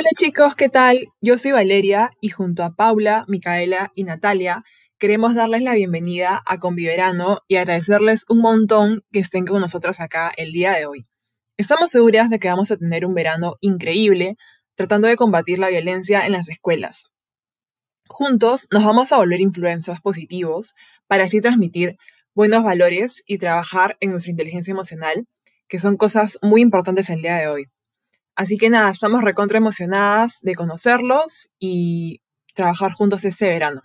Hola chicos, ¿qué tal? Yo soy Valeria y junto a Paula, Micaela y Natalia queremos darles la bienvenida a Conviverano y agradecerles un montón que estén con nosotros acá el día de hoy. Estamos seguras de que vamos a tener un verano increíble tratando de combatir la violencia en las escuelas. Juntos nos vamos a volver influencers positivos para así transmitir buenos valores y trabajar en nuestra inteligencia emocional, que son cosas muy importantes el día de hoy. Así que nada, estamos recontra emocionadas de conocerlos y trabajar juntos ese verano.